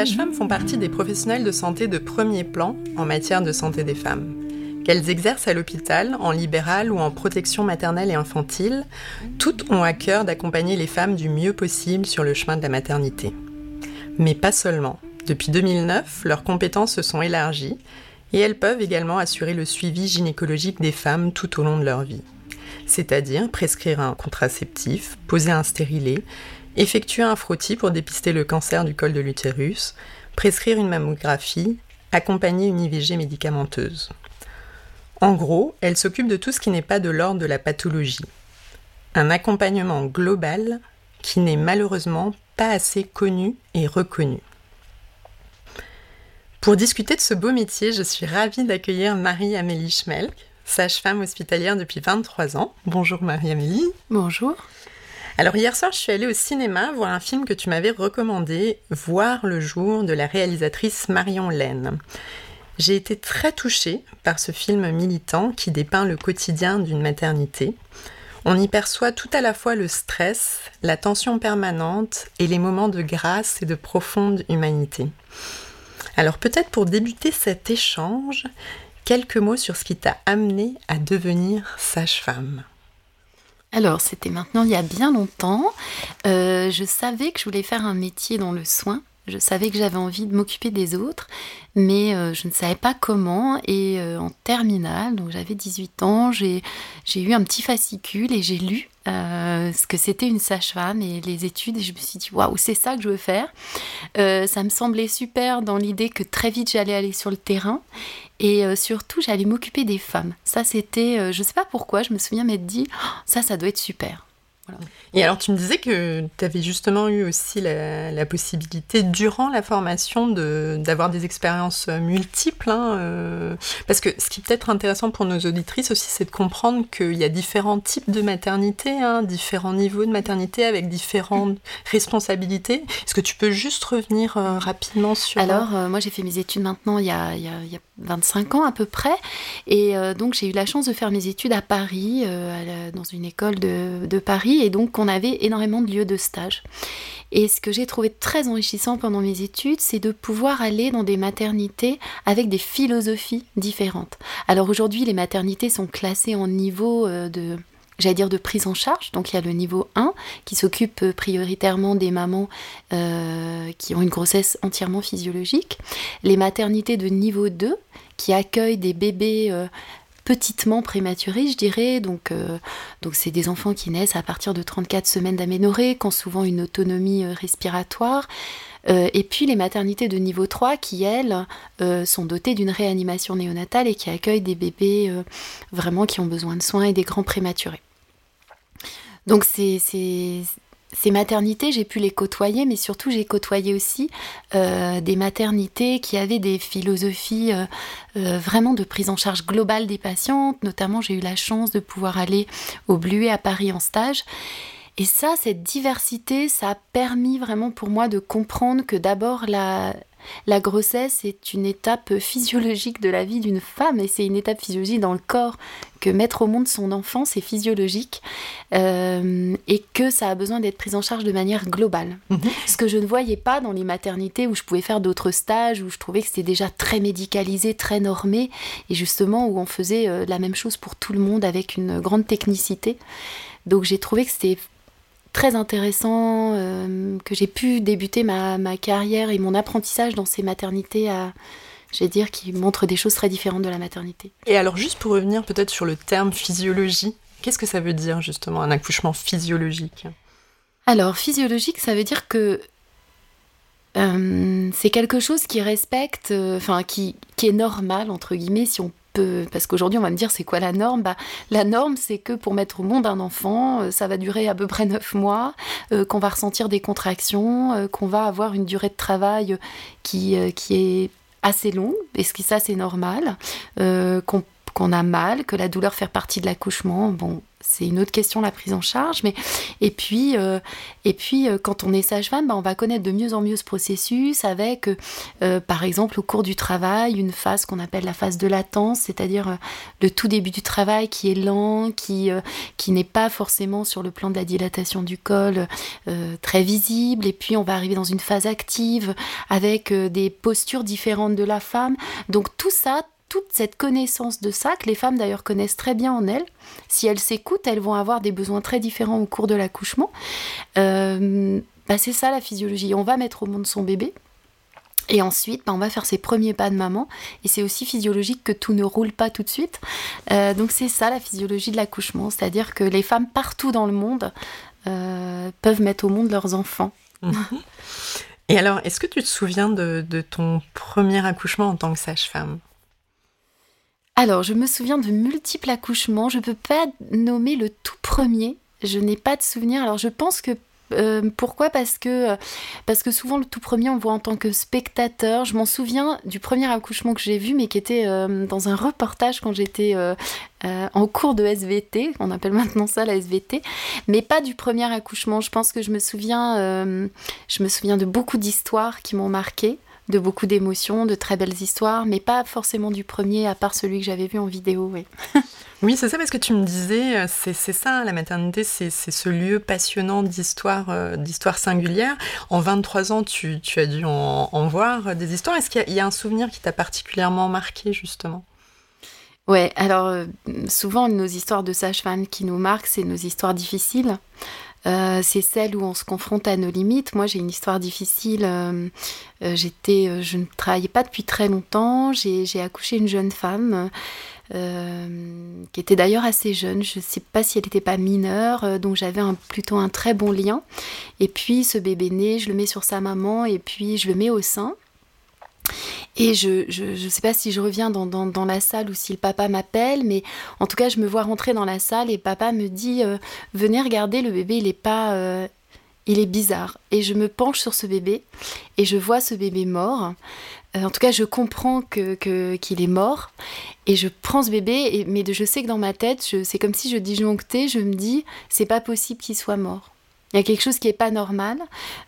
Sages-femmes font partie des professionnels de santé de premier plan en matière de santé des femmes. Qu'elles exercent à l'hôpital, en libéral ou en protection maternelle et infantile, toutes ont à cœur d'accompagner les femmes du mieux possible sur le chemin de la maternité. Mais pas seulement. Depuis 2009, leurs compétences se sont élargies et elles peuvent également assurer le suivi gynécologique des femmes tout au long de leur vie. C'est-à-dire prescrire un contraceptif, poser un stérilet, effectuer un frottis pour dépister le cancer du col de l'utérus, prescrire une mammographie, accompagner une IVG médicamenteuse. En gros, elles s'occupent de tout ce qui n'est pas de l'ordre de la pathologie. Un accompagnement global qui n'est malheureusement pas assez connu et reconnu. Pour discuter de ce beau métier, je suis ravie d'accueillir Marie-Amélie Schmelk, sage-femme hospitalière depuis 23 ans. Bonjour Marie-Amélie. Bonjour. Alors hier soir, je suis allée au cinéma voir un film que tu m'avais recommandé, Voir le jour de la réalisatrice Marion Laine. J'ai été très touchée par ce film militant qui dépeint le quotidien d'une maternité. On y perçoit tout à la fois le stress, la tension permanente et les moments de grâce et de profonde humanité. Alors peut-être pour débuter cet échange, quelques mots sur ce qui t'a amené à devenir sage-femme. Alors, c'était maintenant il y a bien longtemps. Euh, je savais que je voulais faire un métier dans le soin. Je savais que j'avais envie de m'occuper des autres, mais euh, je ne savais pas comment. Et euh, en terminale, donc j'avais 18 ans, j'ai eu un petit fascicule et j'ai lu ce que c'était une sage-femme et les études. Et je me suis dit, waouh, c'est ça que je veux faire. ça me semblait super dans l'idée que très vite j'allais aller sur le terrain et euh, surtout, j'allais m'occuper des femmes. Ça, c'était, euh, je ne sais pas pourquoi, je me souviens m'être dit, oh, ça, ça doit être super. Et alors, tu me disais que tu avais justement eu aussi la, possibilité, durant la formation, d'avoir des expériences multiples. Hein, euh, parce que ce qui peut être intéressant pour nos auditrices aussi, c'est de comprendre qu'il y a différents types de maternité, hein, différents niveaux de maternité avec différentes responsabilités. Est-ce que tu peux juste revenir euh, rapidement sur... Alors, euh, moi j'ai fait mes études maintenant il y, a, il, y a, 25 ans à peu près. Et donc j'ai eu la chance de faire mes études à Paris, dans une école de, de Paris et donc on avait énormément de lieux de stage. Et ce que j'ai trouvé très enrichissant pendant mes études, c'est de pouvoir aller dans des maternités avec des philosophies différentes. Alors aujourd'hui, les maternités sont classées en niveau euh, de prise en charge. Donc il y a le niveau 1 qui s'occupe euh, prioritairement des mamans euh, qui ont une grossesse entièrement physiologique. Les maternités de niveau 2 qui accueillent des bébés petitement prématurés, je dirais. Donc, euh, donc c'est des enfants qui naissent à partir de 34 semaines d'aménorrhée, qui ont souvent une autonomie euh, respiratoire. Euh, et puis les maternités de niveau 3 qui, elles, sont dotées d'une réanimation néonatale et qui accueillent des bébés vraiment qui ont besoin de soins et des grands prématurés. Donc c'est ces maternités, j'ai pu les côtoyer, mais surtout j'ai côtoyé aussi euh, des maternités qui avaient des philosophies euh, euh, vraiment de prise en charge globale des patientes. Notamment, j'ai eu la chance de pouvoir aller au Bluet à Paris en stage. Et ça, cette diversité, ça a permis vraiment pour moi de comprendre que d'abord la, la grossesse est une étape physiologique de la vie d'une femme et c'est une étape physiologique dans le corps que mettre au monde son enfant, c'est physiologique euh, et que ça a besoin d'être pris en charge de manière globale. Mhm. Ce que je ne voyais pas dans les maternités où je pouvais faire d'autres stages, où je trouvais que c'était déjà très médicalisé, très normé et justement où on faisait euh, la même chose pour tout le monde avec une grande technicité. Donc j'ai trouvé que c'était très intéressant, que j'ai pu débuter ma, ma, carrière et mon apprentissage dans ces maternités à, je vais dire, qui montrent des choses très différentes de la maternité. Et alors, juste pour revenir peut-être sur le terme physiologie, qu'est-ce que ça veut dire justement un accouchement physiologique? Alors, physiologique, ça veut dire que euh, c'est quelque chose qui respecte, euh, enfin qui, qui est normal entre guillemets, si on parce qu'aujourd'hui on va me dire c'est quoi la norme? Bah, La norme c'est que pour mettre au monde un enfant, euh, ça va durer à peu près 9 mois, qu'on va ressentir des contractions, qu'on va avoir une durée de travail qui, qui est assez longue, et ce qui ça c'est normal, qu'on a mal, que la douleur fait partie de l'accouchement. Bon, c'est une autre question la prise en charge mais et puis euh, et puis euh, quand on est sage-femme bah, on va connaître de mieux en mieux ce processus avec euh, par exemple au cours du travail une phase qu'on appelle la phase de latence c'est-à-dire le tout début du travail qui est lent qui qui n'est pas forcément sur le plan de la dilatation du col très visible et puis on va arriver dans une phase active avec des postures différentes de la femme. Donc tout ça toute cette connaissance de ça, que les femmes d'ailleurs connaissent très bien en elles, si elles s'écoutent, elles vont avoir des besoins très différents au cours de l'accouchement. Euh, bah, c'est ça la physiologie. On va mettre au monde son bébé. Et ensuite, bah, on va faire ses premiers pas de maman. Et c'est aussi physiologique que tout ne roule pas tout de suite. Euh, donc c'est ça la physiologie de l'accouchement. C'est-à-dire que les femmes partout dans le monde euh, peuvent mettre au monde leurs enfants. Et alors, est-ce que tu te souviens de ton premier accouchement en tant que sage-femme? Alors, je me souviens de multiples accouchements. Je ne peux pas nommer le tout premier. Je n'ai pas de souvenir. Alors, je pense que euh, pourquoi? Parce que, parce que souvent le tout premier on voit en tant que spectateur. Je m'en souviens du premier accouchement que j'ai vu, mais qui était euh, dans un reportage quand j'étais euh, en cours de SVT. On appelle maintenant ça la SVT, mais pas du premier accouchement. Je pense que je me souviens, je me souviens de beaucoup d'histoires qui m'ont marqué de beaucoup d'émotions, de très belles histoires, mais pas forcément du premier, à part celui que j'avais vu en vidéo. Oui, oui c'est ça, parce que tu me disais, euh, c'est ça, la maternité, c'est ce lieu passionnant d'histoire euh, d'histoire singulière. En 23 ans, tu, as dû en, voir des histoires. Est-ce qu'il y, a un souvenir qui t'a particulièrement marqué, justement? Ouais, alors euh, souvent nos histoires de sage-femme qui nous marquent, c'est nos histoires difficiles. Euh, c'est celle où on se confronte à nos limites. Moi, j'ai une histoire difficile. Euh, euh, j'étais, je ne travaillais pas depuis très longtemps. J'ai accouché une jeune femme. qui était d'ailleurs assez jeune, je ne sais pas si elle n'était pas mineure, donc j'avais plutôt un très bon lien. Et puis ce bébé né, je le mets sur sa maman et puis je le mets au sein. Et je ne sais pas si je reviens dans, dans, la salle ou si le papa m'appelle, mais en tout cas, je me vois rentrer dans la salle et papa me dit euh, Venez regarder, le bébé, il est pas. Euh, il est bizarre. Et je me penche sur ce bébé et je vois ce bébé mort. Euh, en tout cas, je comprends que, qu'il est mort et je prends ce bébé, mais je sais que dans ma tête, c'est comme si je disjonctais, je me dis C'est pas possible qu'il soit mort. Il y a quelque chose qui n'est pas normal.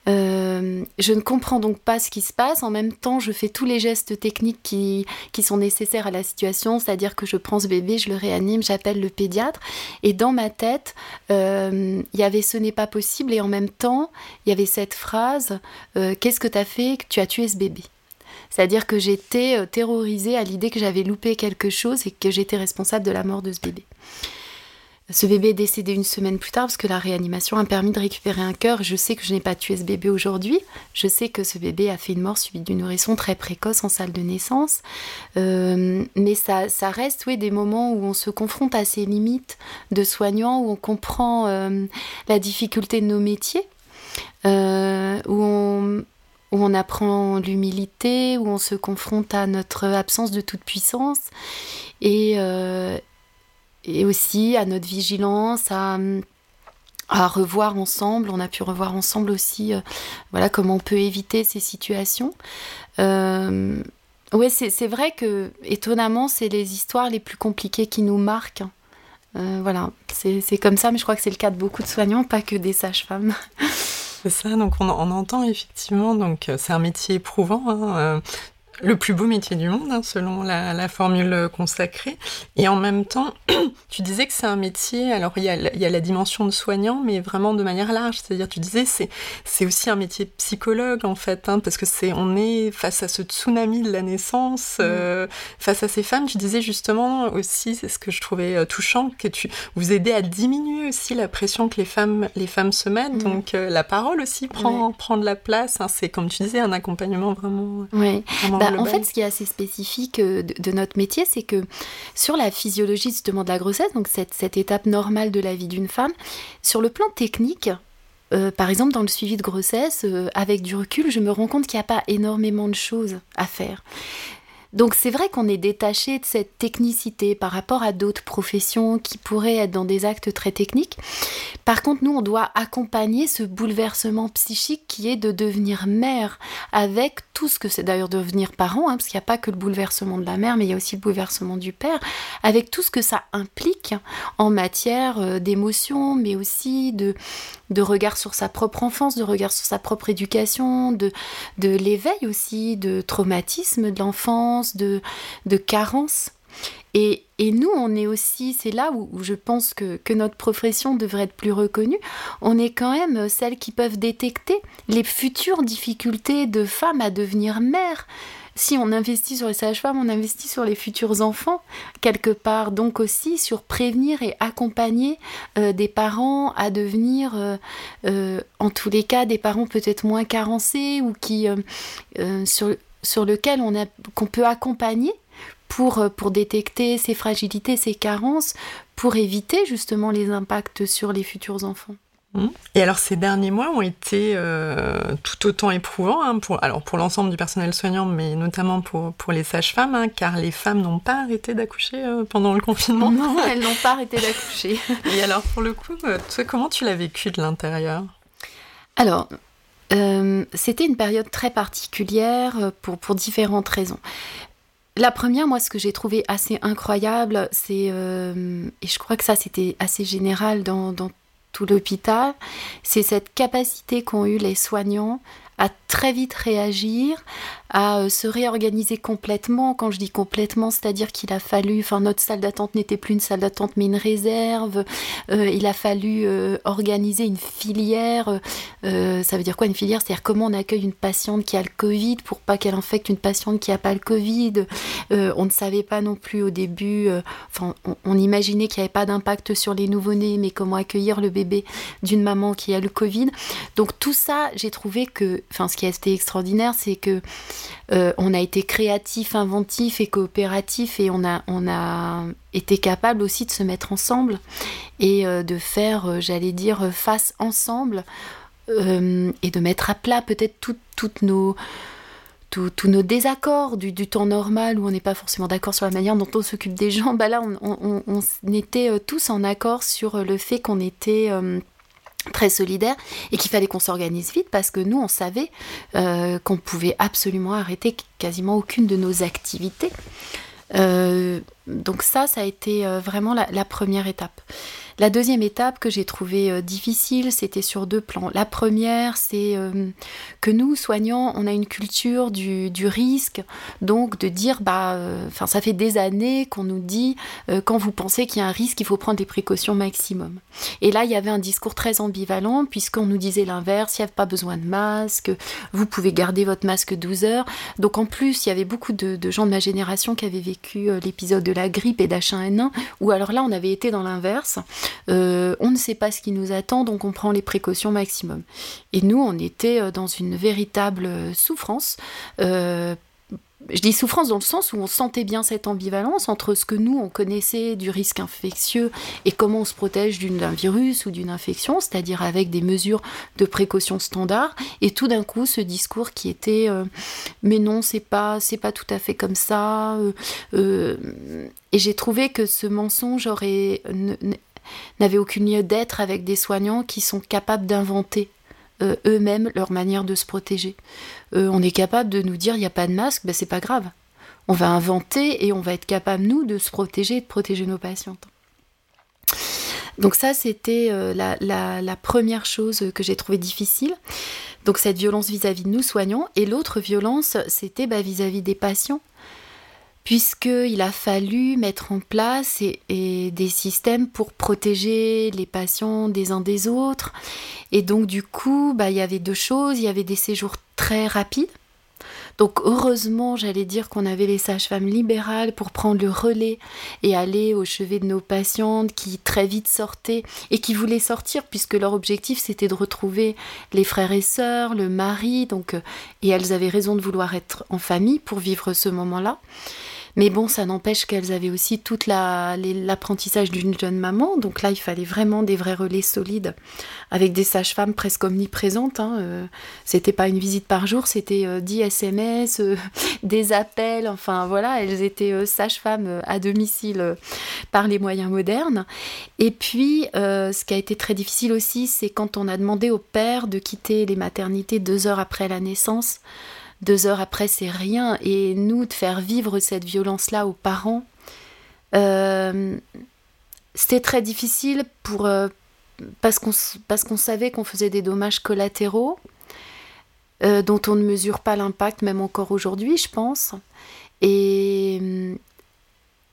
Euh, je ne comprends donc pas ce qui se passe. En même temps, je fais tous les gestes techniques qui, sont nécessaires à la situation, c'est-à-dire que je prends ce bébé, je le réanime, j'appelle le pédiatre. Et dans ma tête, euh, il y avait ce n'est pas possible. Et en même temps, il y avait cette phrase euh, Qu'est-ce que tu as fait tu as tué ce bébé? C'est-à-dire que j'étais terrorisée à l'idée que j'avais loupé quelque chose et que j'étais responsable de la mort de ce bébé. Ce bébé est décédé une semaine plus tard parce que la réanimation a permis de récupérer un cœur. Je sais que je n'ai pas tué ce bébé aujourd'hui. Je sais que ce bébé a fait une mort subite d'une nourrisson très précoce en salle de naissance. Euh, mais ça, ça reste oui, des moments où on se confronte à ses limites de soignant, où on comprend euh, la difficulté de nos métiers, euh, où on, où on apprend l'humilité, où on se confronte à notre absence de toute puissance et, et aussi à notre vigilance, à, revoir ensemble. On a pu revoir ensemble aussi euh, voilà, comment on peut éviter ces situations. Euh, c'est vrai que étonnamment, c'est les histoires les plus compliquées qui nous marquent. Euh, voilà, c'est comme ça, mais je crois que c'est le cas de beaucoup de soignants, pas que des sages-femmes. C'est ça, donc on, entend effectivement, donc c'est un métier éprouvant. Hein, le plus beau métier du monde, hein, selon la, formule consacrée. Et en même temps, tu disais que c'est un métier, alors il y, a, la dimension de soignant, mais vraiment de manière large. C'est-à-dire, tu disais, c'est, c'est aussi un métier psychologue, en fait, hein, parce que c'est, on est face à ce tsunami de la naissance, mm. euh, face à ces femmes. Tu disais justement aussi, c'est ce que je trouvais euh, touchant, que tu vous aidez à diminuer aussi la pression que les femmes, les femmes se mettent. Mm. Donc, euh, la parole aussi prend, prend de la place. Hein. c'est, comme tu disais, un accompagnement vraiment. Oui. Bah, en fait, ce qui est assez spécifique euh, de, notre métier, c'est que sur la physiologie justement de la grossesse, donc cette, cette étape normale de la vie d'une femme, sur le plan technique, euh, par exemple, dans le suivi de grossesse, euh, avec du recul, je me rends compte qu'il n'y a pas énormément de choses à faire. Donc c'est vrai qu'on est détaché de cette technicité par rapport à d'autres professions qui pourraient être dans des actes très techniques. Par contre, nous, on doit accompagner ce bouleversement psychique qui est de devenir mère avec tout ce que c'est d'ailleurs devenir parent, hein, parce qu'il n'y a pas que le bouleversement de la mère, mais il y a aussi le bouleversement du père, avec tout ce que ça implique en matière euh, d'émotion, mais aussi de, de regard sur sa propre enfance, de regard sur sa propre éducation, de, de l'éveil aussi, de traumatisme de l'enfance, de, de carence. Et, et, nous, on est aussi, c'est là où, je pense que, que, notre profession devrait être plus reconnue, on est quand même celles qui peuvent détecter les futures difficultés de femmes à devenir mères si on investit sur les sages-femmes, on investit sur les futurs enfants, quelque part. Donc aussi sur prévenir et accompagner euh, des parents à devenir, euh, euh, en tous les cas, des parents peut-être moins carencés ou qui, sur, sur lequel on a, qu'on peut accompagner pour, pour détecter ces fragilités, ces carences, pour éviter justement les impacts sur les futurs enfants. Et alors ces derniers mois ont été euh, tout autant éprouvants hein, pour, alors pour l'ensemble du personnel soignant, mais notamment pour, pour les sages-femmes, hein, car les femmes n'ont pas arrêté d'accoucher euh, pendant le confinement. Non, elles n'ont pas arrêté d'accoucher. Et alors pour le coup, euh, toi, comment tu l'as vécu de l'intérieur? Alors, c'était une période très particulière pour, pour différentes raisons. La première, moi, ce que j'ai trouvé assez incroyable, c'est, et je crois que ça, c'était assez général dans, dans tout l'hôpital, c'est cette capacité qu'ont eu les soignants à très vite réagir, à euh, se réorganiser complètement. Quand je dis complètement, c'est-à-dire qu'il a fallu, enfin notre salle d'attente n'était plus une salle d'attente mais une réserve. Euh, il a fallu euh, organiser une filière. ça veut dire quoi une filière? C'est-à-dire comment on accueille une patiente qui a le Covid pour pas qu'elle infecte une patiente qui a pas le Covid. on ne savait pas non plus au début. Enfin, on, on, imaginait qu'il n'y avait pas d'impact sur les nouveau-nés, mais comment accueillir le bébé d'une maman qui a le Covid. Donc tout ça, j'ai trouvé que, enfin, ce qui a été extraordinaire, c'est que euh, on a été créatif, inventif et coopératif et on a, on a été capable aussi de se mettre ensemble et euh, de faire, euh, j'allais dire, face ensemble et de mettre à plat peut-être toutes nos tous nos désaccords du, temps normal où on n'est pas forcément d'accord sur la manière dont on s'occupe des gens, bah là on, on était tous en accord sur le fait qu'on était très solidaire et qu'il fallait qu'on s'organise vite parce que nous on savait euh, qu'on pouvait absolument arrêter quasiment aucune de nos activités. Euh, donc ça, ça a été euh, vraiment la première étape. La deuxième étape que j'ai trouvée euh, difficile, c'était sur deux plans. La première, c'est euh, que nous, soignants, on a une culture du, risque, donc de dire, bah, euh, ça fait des années qu'on nous dit, quand vous pensez qu'il y a un risque, il faut prendre des précautions maximum. Et là, il y avait un discours très ambivalent, puisqu'on nous disait l'inverse, il n'y a pas besoin de masque, vous pouvez garder votre masque 12 heures. Donc en plus, il y avait beaucoup de, gens de ma génération qui avaient vécu l'épisode de la grippe et d'H1N1, où alors là, on avait été dans l'inverse. Euh, on ne sait pas ce qui nous attend, donc on prend les précautions maximum. Et nous, on était euh, dans une véritable euh, souffrance. je dis souffrance dans le sens où on sentait bien cette ambivalence entre ce que nous, on connaissait du risque infectieux et comment on se protège d'un virus ou d'une infection, c'est-à-dire avec des mesures de précaution standard, et tout d'un coup ce discours qui était mais non, c'est pas, c'est pas tout à fait comme ça. et j'ai trouvé que ce mensonge aurait n'avaient aucune lieu d'être avec des soignants qui sont capables d'inventer euh, eux-mêmes leur manière de se protéger. Euh, on est capable de nous dire il n'y a pas de masque, ben c'est pas grave. On va inventer et on va être capable, nous, de se protéger et de protéger nos patientes. Donc ça, c'était euh, la, première chose que j'ai trouvé difficile. Donc cette violence vis-à-vis de nous soignants, et l'autre violence, c'était bah, vis-à-vis des patients, puisqu'il a fallu mettre en place des systèmes pour protéger les patients des uns des autres. Et donc du coup, bah, il y avait deux choses, il y avait des séjours très rapides, donc heureusement, j'allais dire qu'on avait les sages-femmes libérales pour prendre le relais et aller au chevet de nos patientes qui très vite sortaient et qui voulaient sortir puisque leur objectif c'était de retrouver les frères et sœurs, le mari, donc euh, et elles avaient raison de vouloir être en famille pour vivre ce moment-là. Mais bon, ça n'empêche qu'elles avaient aussi tout l'apprentissage d'une jeune maman. Donc là, il fallait vraiment des vrais relais solides avec des sages-femmes presque omniprésentes. Hein. Euh, c'était pas une visite par jour, c'était euh, 10 SMS, euh, des appels. Enfin voilà, elles étaient euh, sages-femmes à domicile par les moyens modernes. Et puis, ce qui a été très difficile aussi, c'est quand on a demandé au père de quitter les maternités deux heures après la naissance. Deux heures après, c'est rien. Et nous, de faire vivre cette violence-là aux parents, euh, c'était très difficile pour, euh, parce qu'on savait qu'on faisait des dommages collatéraux euh, dont on ne mesure pas l'impact, même encore aujourd'hui, je pense. Et,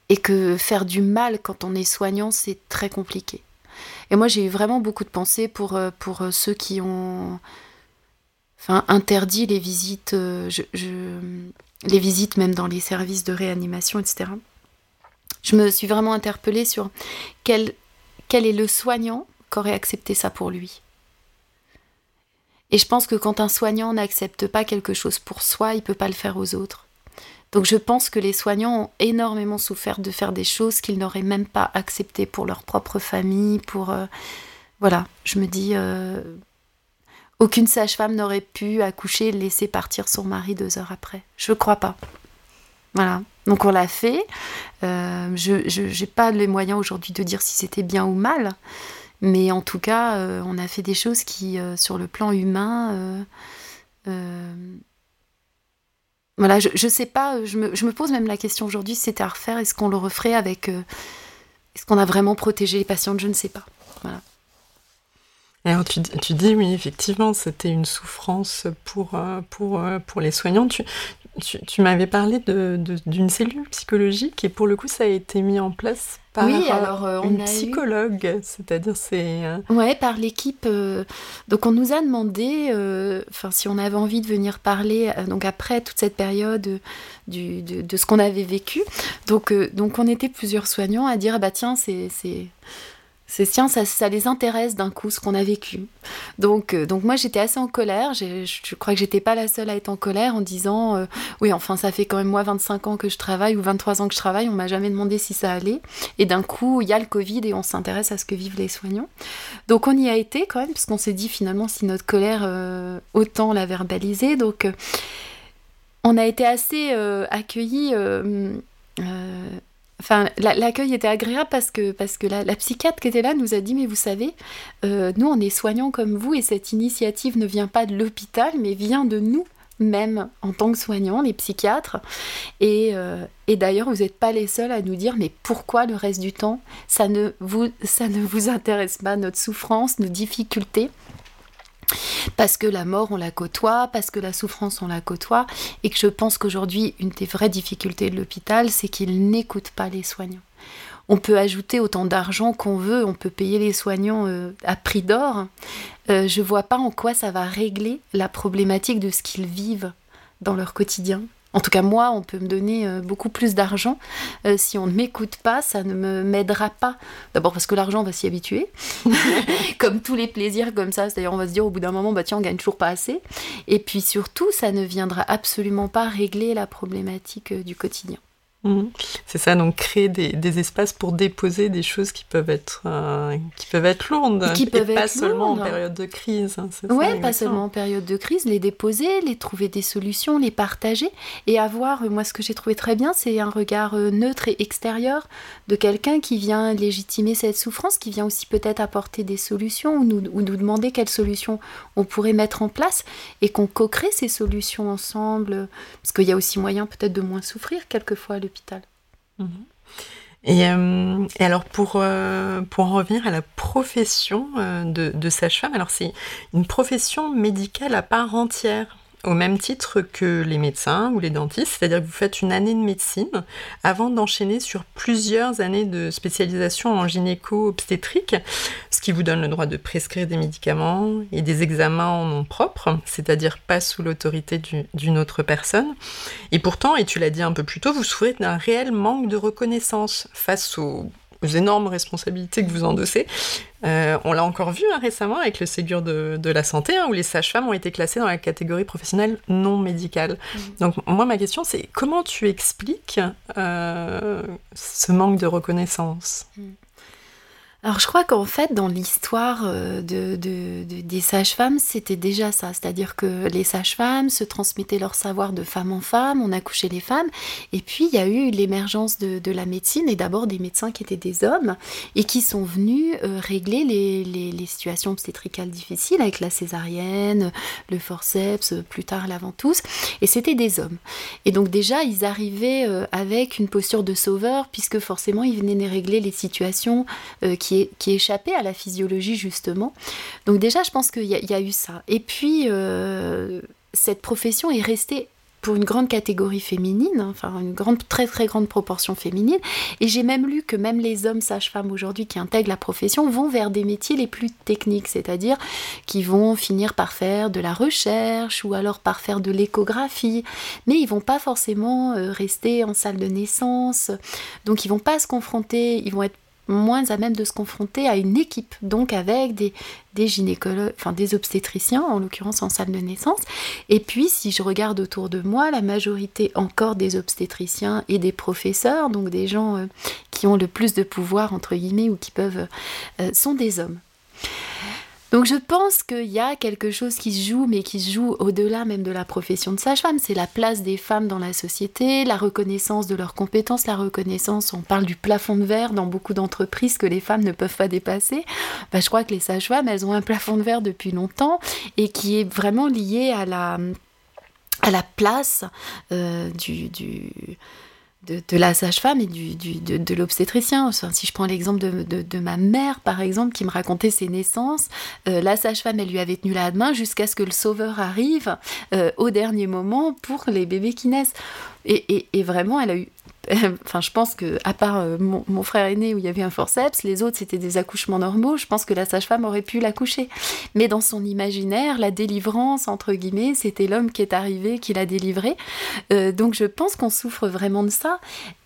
et que faire du mal quand on est soignant, c'est très compliqué. Et moi, j'ai eu vraiment beaucoup de pensées pour, pour ceux qui ont enfin, interdit les visites, euh, les visites même dans les services de réanimation, etc. Je me suis vraiment interpellée sur quel, est le soignant qui aurait accepté ça pour lui. Et je pense que quand un soignant n'accepte pas quelque chose pour soi, il ne peut pas le faire aux autres. Donc je pense que les soignants ont énormément souffert de faire des choses qu'ils n'auraient même pas acceptées pour leur propre famille, pour... Euh, voilà, je me dis, euh, aucune sage-femme n'aurait pu accoucher et laisser partir son mari deux heures après. Je ne crois pas. Voilà. Donc on l'a fait. Euh, je n'ai pas les moyens aujourd'hui de dire si c'était bien ou mal. Mais en tout cas, euh, on a fait des choses qui, euh, sur le plan humain, voilà, je ne sais pas, je me, pose même la question aujourd'hui si c'était à refaire, est-ce qu'on le referait avec. est-ce qu'on a vraiment protégé les patientes? Je ne sais pas. Voilà. Alors tu, tu, dis oui, effectivement, c'était une souffrance pour, euh, pour, euh, pour les soignants. Tu, tu, m'avais parlé d'une de, cellule psychologique et pour le coup, ça a été mis en place par oui, alors, euh, une psychologue, c'est-à-dire c'est... Ouais, par l'équipe. donc on nous a demandé, enfin si on avait envie de venir parler, donc après toute cette période du, de, de, ce qu'on avait vécu, donc, donc on était plusieurs soignants à dire, ah bah tiens, c'est c'est tiens, ça, ça, les intéresse d'un coup ce qu'on a vécu. Donc, euh, donc moi j'étais assez en colère. Je crois que j'étais pas la seule à être en colère en disant euh, oui, enfin ça fait quand même moi 25 ans que je travaille ou 23 ans que je travaille, on m'a jamais demandé si ça allait. Et d'un coup il y a le Covid et on s'intéresse à ce que vivent les soignants. Donc on y a été quand même parce qu'on s'est dit finalement si notre colère euh, autant la verbaliser. Donc on a été assez accueillis L'accueil était agréable parce que, parce que la, psychiatre qui était là nous a dit, mais vous savez, euh, nous on est soignants comme vous et cette initiative ne vient pas de l'hôpital, mais vient de nous même en tant que soignants, les psychiatres. Et, euh, et d'ailleurs, vous n'êtes pas les seuls à nous dire, mais pourquoi le reste du temps, ça ne vous, ça ne vous intéresse pas, notre souffrance, nos difficultés? Parce que la mort, on la côtoie, parce que la souffrance, on la côtoie, et que je pense qu'aujourd'hui, une des vraies difficultés de l'hôpital, c'est qu'il n'écoute pas les soignants. On peut ajouter autant d'argent qu'on veut, on peut payer les soignants euh, à prix d'or. Euh, je vois pas en quoi ça va régler la problématique de ce qu'ils vivent dans leur quotidien. En tout cas, moi, on peut me donner euh, beaucoup plus d'argent. Euh, si on ne m'écoute pas, ça ne me m'aidera pas. D'abord parce que l'argent, va s'y habituer. comme tous les plaisirs comme ça. C'est-à-dire, on va se dire au bout d'un moment, bah tiens, on gagne toujours pas assez. Et puis surtout, ça ne viendra absolument pas régler la problématique euh, du quotidien. Mhm. C'est ça, donc créer des, espaces pour déposer des choses qui peuvent être, euh, qui peuvent être lourdes, qui peuvent pas être seulement en période de crise. Hein, oui, pas seulement en période de crise, les déposer, les trouver des solutions, les partager et avoir, euh, moi ce que j'ai trouvé très bien, c'est un regard euh, neutre et extérieur de quelqu'un qui vient légitimer cette souffrance, qui vient aussi peut-être apporter des solutions ou nous, ou nous demander quelles solutions on pourrait mettre en place et qu'on co-crée ces solutions ensemble, parce qu'il y a aussi moyen peut-être de moins souffrir quelquefois. Le Mhm. Et, alors pour, pour en revenir à la profession de, de sage-femme, alors c'est une profession médicale à part entière au même titre que les médecins ou les dentistes, c'est-à-dire que vous faites une année de médecine avant d'enchaîner sur plusieurs années de spécialisation en gynéco-obstétrique, qui vous donne le droit de prescrire des médicaments et des examens en nom propre, c'est-à-dire pas sous l'autorité d'une autre personne. Et pourtant, et tu l'as dit un peu plus tôt, vous souffrez d'un réel manque de reconnaissance face aux aux énormes responsabilités que vous endossez. Euh, on l'a encore vu hein, récemment avec le Ségur de, la santé, hein, où les sages-femmes ont été classées dans la catégorie professionnelle non médicale. Mmh. Donc moi, ma question, c'est comment tu expliques euh, ce manque de reconnaissance? Mmh. Alors je crois qu'en fait dans l'histoire euh, de, des sages-femmes c'était déjà ça, c'est-à-dire que les sages-femmes se transmettaient leur savoir de femme en femme, on accouchait les femmes, et puis il y a eu l'émergence de, la médecine et d'abord des médecins qui étaient des hommes et qui sont venus euh, régler les, situations obstétricales difficiles avec la césarienne, le forceps, plus tard la ventouse, et c'était des hommes. Et donc déjà ils arrivaient euh, avec une posture de sauveur puisque forcément ils venaient régler les situations qui qui, échappait à la physiologie justement. Donc déjà, je pense qu'il y, a eu ça. Et puis, euh, cette profession est restée pour une grande catégorie féminine, enfin une grande, très très grande proportion féminine. Et j'ai même lu que même les hommes sages-femmes aujourd'hui qui intègrent la profession vont vers des métiers les plus techniques, c'est-à-dire qui vont finir par faire de la recherche ou alors par faire de l'échographie, mais ils vont pas forcément euh, rester en salle de naissance. Donc ils vont pas se confronter, ils vont être moins à même de se confronter à une équipe, donc avec des, des gynécologues, enfin des obstétriciens, en l'occurrence en salle de naissance. Et puis, si je regarde autour de moi, la majorité encore des obstétriciens et des professeurs, donc des gens euh, qui ont le plus de pouvoir, entre guillemets, ou qui peuvent, euh, sont des hommes. Donc je pense qu'il y a quelque chose qui se joue, mais qui se joue au-delà même de la profession de sage-femme. C'est la place des femmes dans la société, la reconnaissance de leurs compétences, la reconnaissance, on parle du plafond de verre dans beaucoup d'entreprises que les femmes ne peuvent pas dépasser. Bah, je crois que les sages-femmes, elles ont un plafond de verre depuis longtemps et qui est vraiment lié à la, place euh, du de, la sage-femme et de, l'obstétricien. si je prends l'exemple de, ma mère, par exemple, qui me racontait ses naissances, euh, la sage-femme, elle lui avait tenu la main jusqu'à ce que le sauveur arrive euh, au dernier moment pour les bébés qui naissent. Et, vraiment, elle a eu enfin, je pense que, à part euh, mon, frère aîné où il y avait un forceps, les autres c'était des accouchements normaux. Je pense que la sage-femme aurait pu l'accoucher. Mais dans son imaginaire, la délivrance, entre guillemets, c'était l'homme qui est arrivé, qui l'a délivré. Euh, donc je pense qu'on souffre vraiment de ça.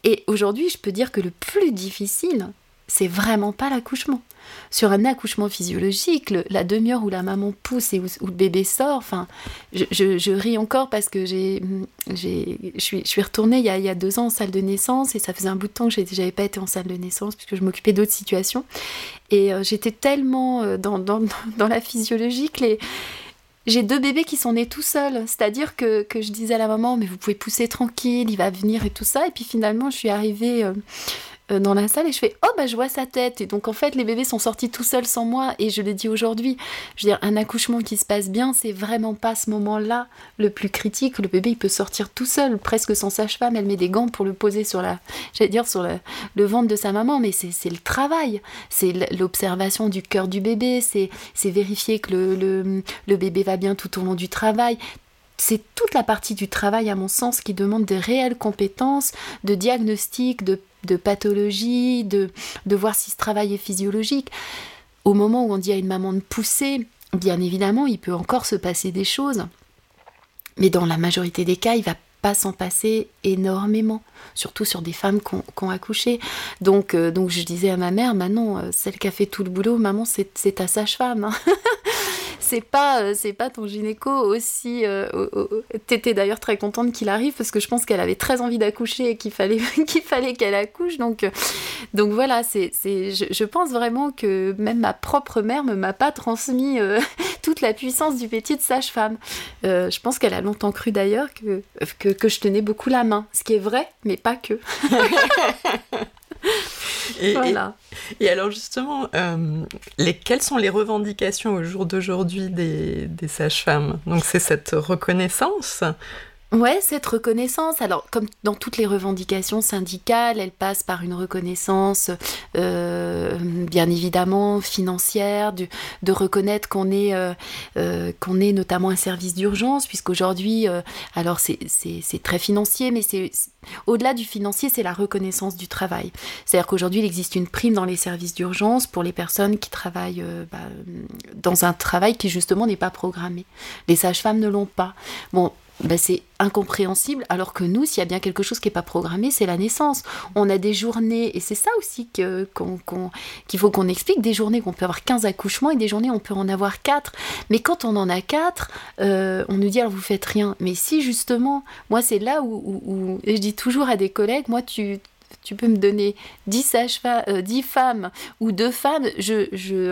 Et aujourd'hui, je peux dire que le plus difficile, c'est vraiment pas l'accouchement. Sur un accouchement physiologique, la demi-heure où la maman pousse et où, le bébé sort, enfin, je, ris encore parce que j'ai, je suis, je retournée il y, a, deux ans en salle de naissance et ça faisait un bout de temps que j'avais pas été en salle de naissance puisque je m'occupais d'autres situations. Et euh, j'étais tellement euh, dans, dans, la physiologie que j'ai deux bébés qui sont nés tout seuls, c'est-à-dire que, je disais à la maman, mais vous pouvez pousser tranquille, il va venir et tout ça, et puis finalement je suis arrivée euh, dans la salle et je fais oh bah je vois sa tête. Et donc en fait les bébés sont sortis tout seuls sans moi et je le dis aujourd'hui. Je veux dire un accouchement qui se passe bien c'est vraiment pas ce moment-là le plus critique le bébé il peut sortir tout seul presque sans sage-femme. Elle met des gants pour le poser sur la j'allais dire sur le, ventre de sa maman. Mais c'est le travail. C'est l'observation du cœur du bébé. C'est vérifier que le, le bébé va bien tout au long du travail c'est toute la partie du travail, à mon sens, qui demande des réelles compétences de diagnostic, de, pathologie, de, de voir si ce travail est physiologique. Au moment où on dit à une maman de pousser, bien évidemment, il peut encore se passer des choses. Mais dans la majorité des cas, il va pas s'en passer énormément, surtout sur des femmes qui ont, accouché. Donc, euh, donc je disais à ma mère, maintenant, euh, celle qui a fait tout le boulot, maman, c'est ta sage-femme. Hein. C'est pas euh, c'est pas ton gynéco aussi euh, t'étais d'ailleurs très contente qu'il arrive parce que je pense qu'elle avait très envie d'accoucher et qu'il fallait qu'elle accouche donc euh, donc voilà c'est je, je, pense vraiment que même ma propre mère ne m'a pas transmis toute la puissance du de sage-femme. Je pense qu'elle a longtemps cru d'ailleurs que, que que je tenais beaucoup la main ce qui est vrai mais pas que Et, et, alors justement, euh, les, quelles sont les revendications au jour d'aujourd'hui des, des sages-femmes? Donc c'est cette reconnaissance Ouais, cette reconnaissance, alors comme dans toutes les revendications syndicales, elle passe par une reconnaissance, euh, bien évidemment financière, de reconnaître qu'on est, euh, euh, qu'on est notamment un service d'urgence, puisqu'aujourd'hui, alors c'est très financier, mais c'est au-delà du financier, c'est la reconnaissance du travail. C'est-à-dire qu'aujourd'hui, il existe une prime dans les services d'urgence pour les personnes qui travaillent bah, dans un travail qui justement n'est pas programmé. Les sages-femmes ne l'ont pas. Bon, ben c'est incompréhensible, alors que nous, s'il y a bien quelque chose qui n'est pas programmé, c'est la naissance. On a des journées, et c'est ça aussi qu'il faut qu'on explique, des journées qu'on peut avoir 15 accouchements et des journées on peut en avoir 4. Mais quand on en a 4, euh, on nous dit, alors vous faites rien. Mais si justement, moi c'est là où, je dis toujours à des collègues, moi tu, tu peux me donner 10, sages euh, 10 femmes ou deux femmes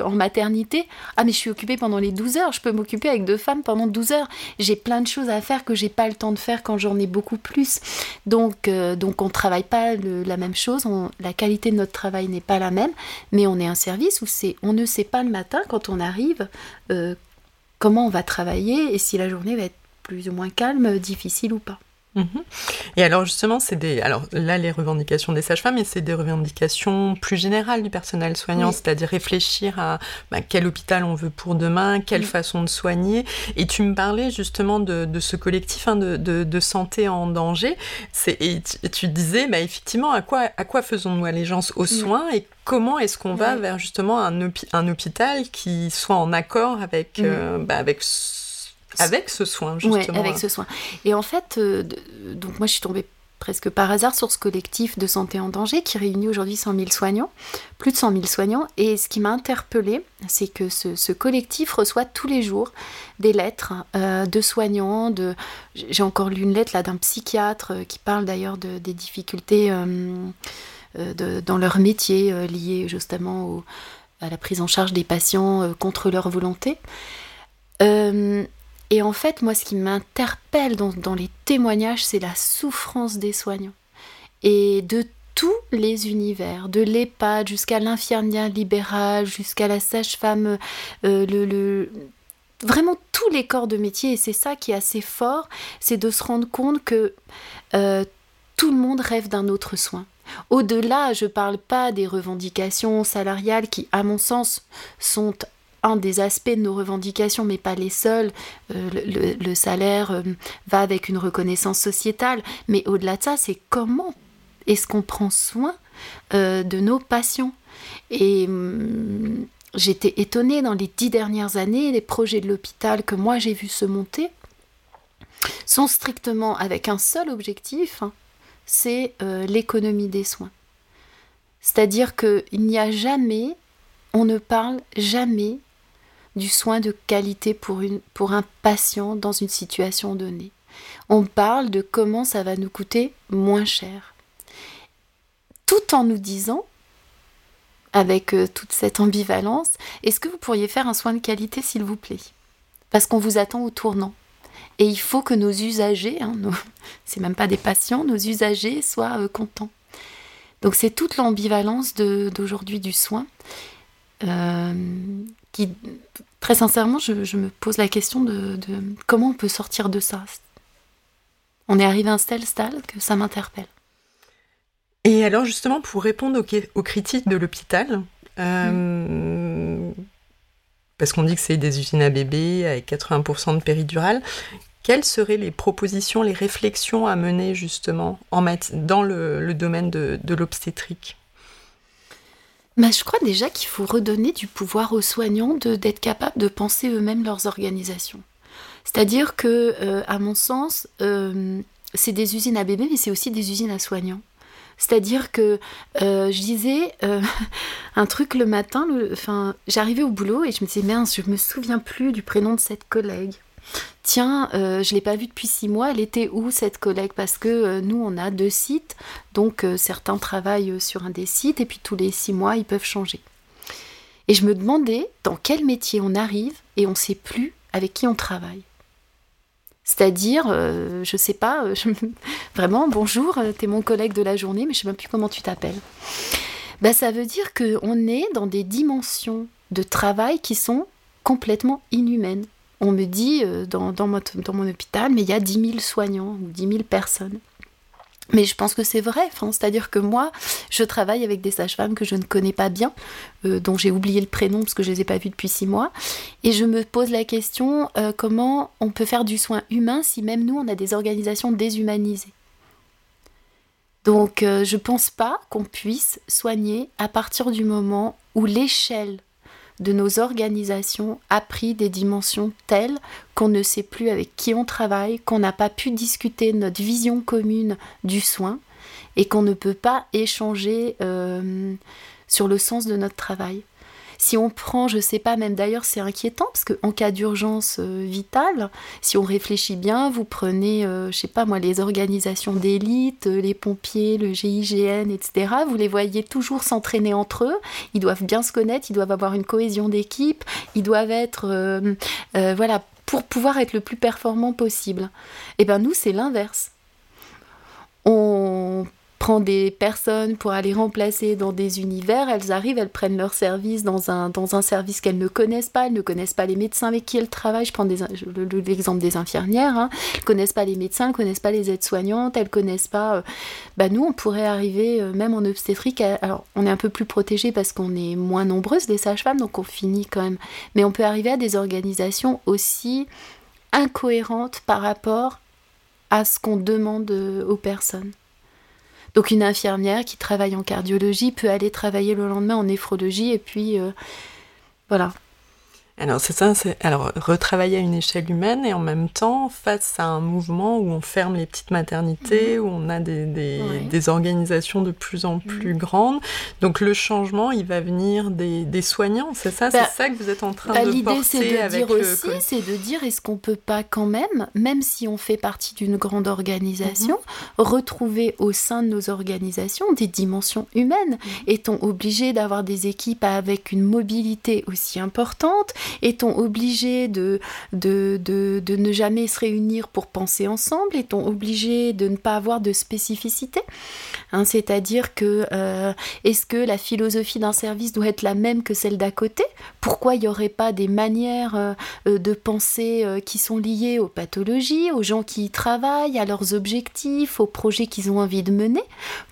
en maternité. Ah, mais je suis occupée pendant les 12 heures. Je peux m'occuper avec deux femmes pendant 12 heures. J'ai plein de choses à faire que j'ai pas le temps de faire quand j'en ai beaucoup plus. Donc, euh, donc on ne travaille pas la même chose. la qualité de notre travail n'est pas la même. Mais on est un service où c'est, on ne sait pas le matin quand on arrive euh, comment on va travailler et si la journée va être plus ou moins calme, difficile ou pas. Mhm. Et alors justement, c'est des, alors là les revendications des sages-femmes, mais c'est des revendications plus générales du personnel soignant, c'est-à-dire réfléchir à bah, quel hôpital on veut pour demain, quelle façon de soigner. Et tu me parlais justement de, ce collectif hein, de, santé en danger. Et tu, disais, bah, effectivement, à quoi, à quoi faisons-nous allégeance aux soins et comment est-ce qu'on va vers justement un, un, hôpital qui soit en accord avec, euh, bah, avec avec ce soin, justement. Oui, avec ce soin. Et en fait, euh, donc moi, je suis tombée presque par hasard sur ce collectif de santé en danger qui réunit aujourd'hui 100 000 soignants, plus de 100 000 soignants. Et ce qui m'a interpellée, c'est que ce, collectif reçoit tous les jours des lettres euh, de soignants. De... J'ai encore lu une lettre là d'un psychiatre euh, qui parle d'ailleurs de, des difficultés dans leur métier liées justement à la prise en charge des patients contre leur volonté. Et en fait, moi, ce qui m'interpelle dans, les témoignages, c'est la souffrance des soignants. Et de tous les univers, de l'EHPAD jusqu'à l'infirmière libérale, jusqu'à la sage-femme, euh, le, vraiment tous les corps de métier. Et c'est ça qui est assez fort, c'est de se rendre compte que euh, tout le monde rêve d'un autre soin. Au-delà, je ne parle pas des revendications salariales qui, à mon sens, sont un des aspects de nos revendications, mais pas les seuls. Euh, le, salaire euh, va avec une reconnaissance sociétale, mais au-delà de ça, c'est comment est-ce qu'on prend soin euh, de nos patients? Et hum, j'étais étonnée dans les dix dernières années, les projets de l'hôpital que moi j'ai vu se monter sont strictement avec un seul objectif, hein, c'est l'économie des soins. C'est-à-dire qu'il n'y a jamais, on ne parle jamais du soin de qualité pour, un patient dans une situation donnée. On parle de comment ça va nous coûter moins cher. Tout en nous disant, avec euh, toute cette ambivalence, est-ce que vous pourriez faire un soin de qualité s'il vous plaît? Parce qu'on vous attend au tournant. Et il faut que nos usagers, hein, c'est même pas des patients, nos usagers soient euh, contents. Donc c'est toute l'ambivalence d'aujourd'hui du soin. Euh, très sincèrement, je, me pose la question de, comment on peut sortir de ça. On est arrivé à un tel stade que ça m'interpelle. Et alors justement, pour répondre aux, critiques de l'hôpital, euh, parce qu'on dit que c'est des usines à bébés avec 80% de péridurale, quelles seraient les propositions, les réflexions à mener justement en dans le, domaine de l'obstétrique? Bah, je crois déjà qu'il faut redonner du pouvoir aux soignants d'être capables de penser eux-mêmes leurs organisations. C'est-à-dire que, euh, à mon sens, euh, c'est des usines à bébés, mais c'est aussi des usines à soignants. C'est-à-dire que euh, je disais un truc le matin, enfin, j'arrivais au boulot et je me disais, mince, je me souviens plus du prénom de cette collègue. Tiens, euh, je ne l'ai pas vue depuis six mois, elle était où cette collègue? Parce que euh, nous, on a deux sites, donc euh, certains travaillent sur un des sites, et puis tous les six mois, ils peuvent changer. Et je me demandais dans quel métier on arrive et on ne sait plus avec qui on travaille. C'est-à-dire, je ne sais pas, vraiment, bonjour, tu es mon collègue de la journée, mais je ne sais même plus comment tu t'appelles. Ben, ça veut dire qu'on est dans des dimensions de travail qui sont complètement inhumaines on me dit dans, dans, mon, hôpital, mais il y a 10 000 soignants ou 10 000 personnes. Mais je pense que c'est vrai, c'est-à-dire que moi, je travaille avec des sages-femmes que je ne connais pas bien, euh, dont j'ai oublié le prénom parce que je ne les ai pas vues depuis six mois, et je me pose la question euh, comment on peut faire du soin humain si même nous, on a des organisations déshumanisées? Donc, euh, je ne pense pas qu'on puisse soigner à partir du moment où l'échelle de nos organisations a pris des dimensions telles qu'on ne sait plus avec qui on travaille, qu'on n'a pas pu discuter notre vision commune du soin et qu'on ne peut pas échanger euh, sur le sens de notre travail. Si on prend, je sais pas, même d'ailleurs c'est inquiétant parce qu'en cas d'urgence euh, vitale, si on réfléchit bien, vous prenez, euh, je sais pas moi, les organisations d'élite, euh, les pompiers, le GIGN, etc. Vous les voyez toujours s'entraîner entre eux. Ils doivent bien se connaître, ils doivent avoir une cohésion d'équipe, ils doivent être, voilà, pour pouvoir être le plus performant possible. Et eh ben nous c'est l'inverse. On prend des personnes pour aller remplacer dans des univers, elles arrivent, elles prennent leur service dans un, dans un service qu'elles ne connaissent pas, elles ne connaissent pas les médecins avec qui elles travaillent, je prends l'exemple des infirmières, hein. elles connaissent pas les médecins, elles connaissent pas les aides-soignantes, elles ne connaissent pas... Euh, bah nous, on pourrait arriver, euh, même en obstétrique, alors on est un peu plus protégé parce qu'on est moins nombreuses, les sages-femmes, donc on finit quand même, mais on peut arriver à des organisations aussi incohérentes par rapport à ce qu'on demande euh, aux personnes. Donc une infirmière qui travaille en cardiologie peut aller travailler le lendemain en néphrologie et puis euh, voilà. Alors c'est ça, c'est alors retravailler à une échelle humaine et en même temps face à un mouvement où on ferme les petites maternités, mhm. où on a des, des, organisations de plus en plus mhm. grandes. Donc le changement, il va venir des, des soignants, c'est ça, c'est bah, ça que vous êtes en train bah, de porter c'est de dire aussi, c'est de dire est-ce qu'on peut pas quand même, même si on fait partie d'une grande organisation, mhm. retrouver au sein de nos organisations des dimensions humaines? Est-on obligé d'avoir des équipes avec une mobilité aussi importante? Est-on obligé de, ne jamais se réunir pour penser ensemble? Est-on obligé de ne pas avoir de spécificité? Hein, C'est-à-dire que euh, est-ce que la philosophie d'un service doit être la même que celle d'à côté? Pourquoi il n'y aurait pas des manières euh, euh, de penser qui sont liées aux pathologies, aux gens qui y travaillent, à leurs objectifs, aux projets qu'ils ont envie de mener?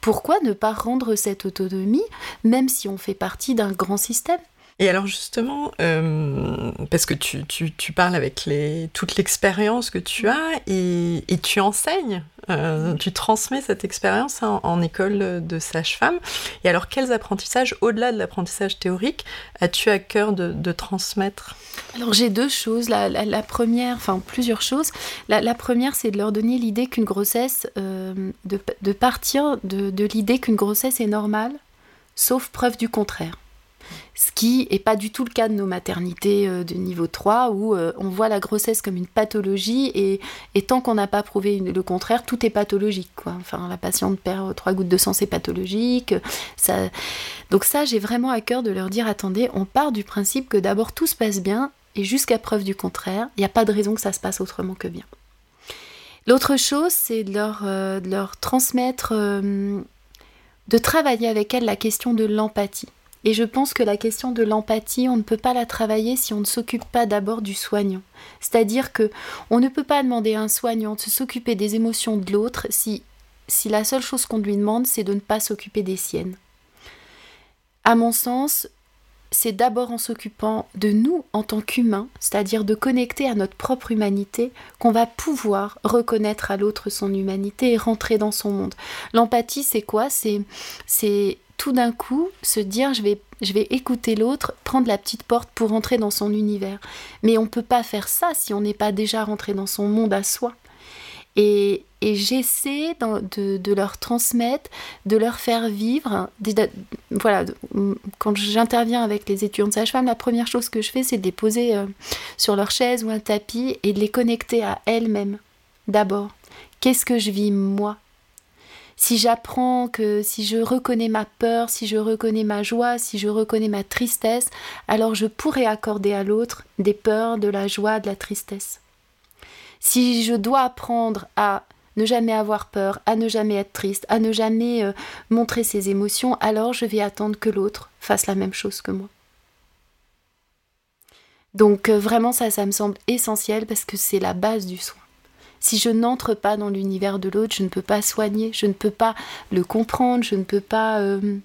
Pourquoi ne pas rendre cette autonomie, même si on fait partie d'un grand système? Et alors justement, euh, parce que tu, tu, tu, parles avec les, toute l'expérience que tu as et, et tu enseignes, euh, tu transmets cette expérience en, école de sage-femme. Et alors quels apprentissages, au-delà de l'apprentissage théorique, as-tu à cœur de, de transmettre? Alors j'ai deux choses. La, la, première, enfin plusieurs choses. La, la première, c'est de leur donner l'idée qu'une grossesse, euh, de, de, partir de, de l'idée qu'une grossesse est normale, sauf preuve du contraire ce qui n'est pas du tout le cas de nos maternités euh, de niveau 3 où euh, on voit la grossesse comme une pathologie et, tant qu'on n'a pas prouvé le contraire, tout est pathologique. Enfin, la patiente perd trois gouttes de sang, c'est pathologique. Donc ça, j'ai vraiment à cœur de leur dire, attendez, on part du principe que d'abord tout se passe bien et jusqu'à preuve du contraire, il n'y a pas de raison que ça se passe autrement que bien. L'autre chose, c'est de leur, euh, de leur transmettre, de travailler avec elles la question de l'empathie. Et je pense que la question de l'empathie, on ne peut pas la travailler si on ne s'occupe pas d'abord du soignant. C'est-à-dire que on ne peut pas demander à un soignant de s'occuper des émotions de l'autre si, si la seule chose qu'on lui demande, c'est de ne pas s'occuper des siennes. À mon sens, c'est d'abord en s'occupant de nous en tant qu'humains, c'est-à-dire de connecter à notre propre humanité, qu'on va pouvoir reconnaître à l'autre son humanité et rentrer dans son monde. L'empathie, c'est quoi? C'est tout d'un coup se dire je vais, écouter l'autre, prendre la petite porte pour rentrer dans son univers. Mais on ne peut pas faire ça si on n'est pas déjà rentré dans son monde à soi. Et, j'essaie de, de, leur transmettre, de leur faire vivre. voilà, quand j'interviens avec les étudiants de sage-femme, la première chose que je fais, c'est de les poser euh, sur leur chaise ou un tapis et de les connecter à elles-mêmes. D'abord, qu'est-ce que je vis moi? Si j'apprends que si je reconnais ma peur, si je reconnais ma joie, si je reconnais ma tristesse, alors je pourrais accorder à l'autre des peurs, de la joie, de la tristesse. Si je dois apprendre à ne jamais avoir peur, à ne jamais être triste, à ne jamais euh, montrer ses émotions, alors je vais attendre que l'autre fasse la même chose que moi. Donc euh, vraiment ça, ça me semble essentiel parce que c'est la base du soin. Si je n'entre pas dans l'univers de l'autre, je ne peux pas soigner, je ne peux pas le comprendre, je ne peux pas... Euh,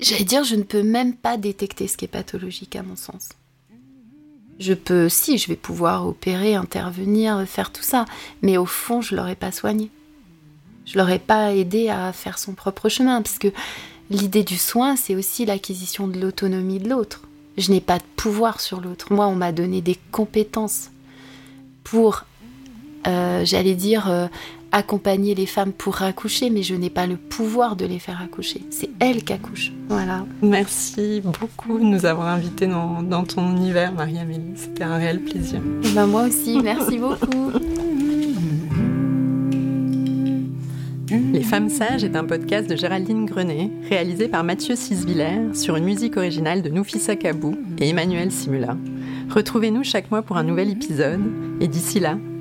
j'allais dire, je ne peux même pas détecter ce qui est pathologique à mon sens. Je peux, si, je vais pouvoir opérer, intervenir, faire tout ça, mais au fond, je l'aurais pas soigné. Je l'aurais pas aidé à faire son propre chemin, parce que l'idée du soin, c'est aussi l'acquisition de l'autonomie de l'autre. Je n'ai pas de pouvoir sur l'autre. Moi, on m'a donné des compétences pour, euh, j'allais dire, euh, accompagner les femmes pour accoucher, mais je n'ai pas le pouvoir de les faire accoucher. C'est elles qui accouchent. Voilà. Merci beaucoup de nous avoir invités dans, dans ton univers, Marie-Amélie. C'était un réel plaisir. Ben moi aussi, merci beaucoup. Les Femmes Sages est un podcast de Géraldine Grenet, réalisé par Mathieu Sisviller sur une musique originale de Noufissa Kabou et Emmanuel Simula. Retrouvez-nous chaque mois pour un nouvel épisode, et d'ici là,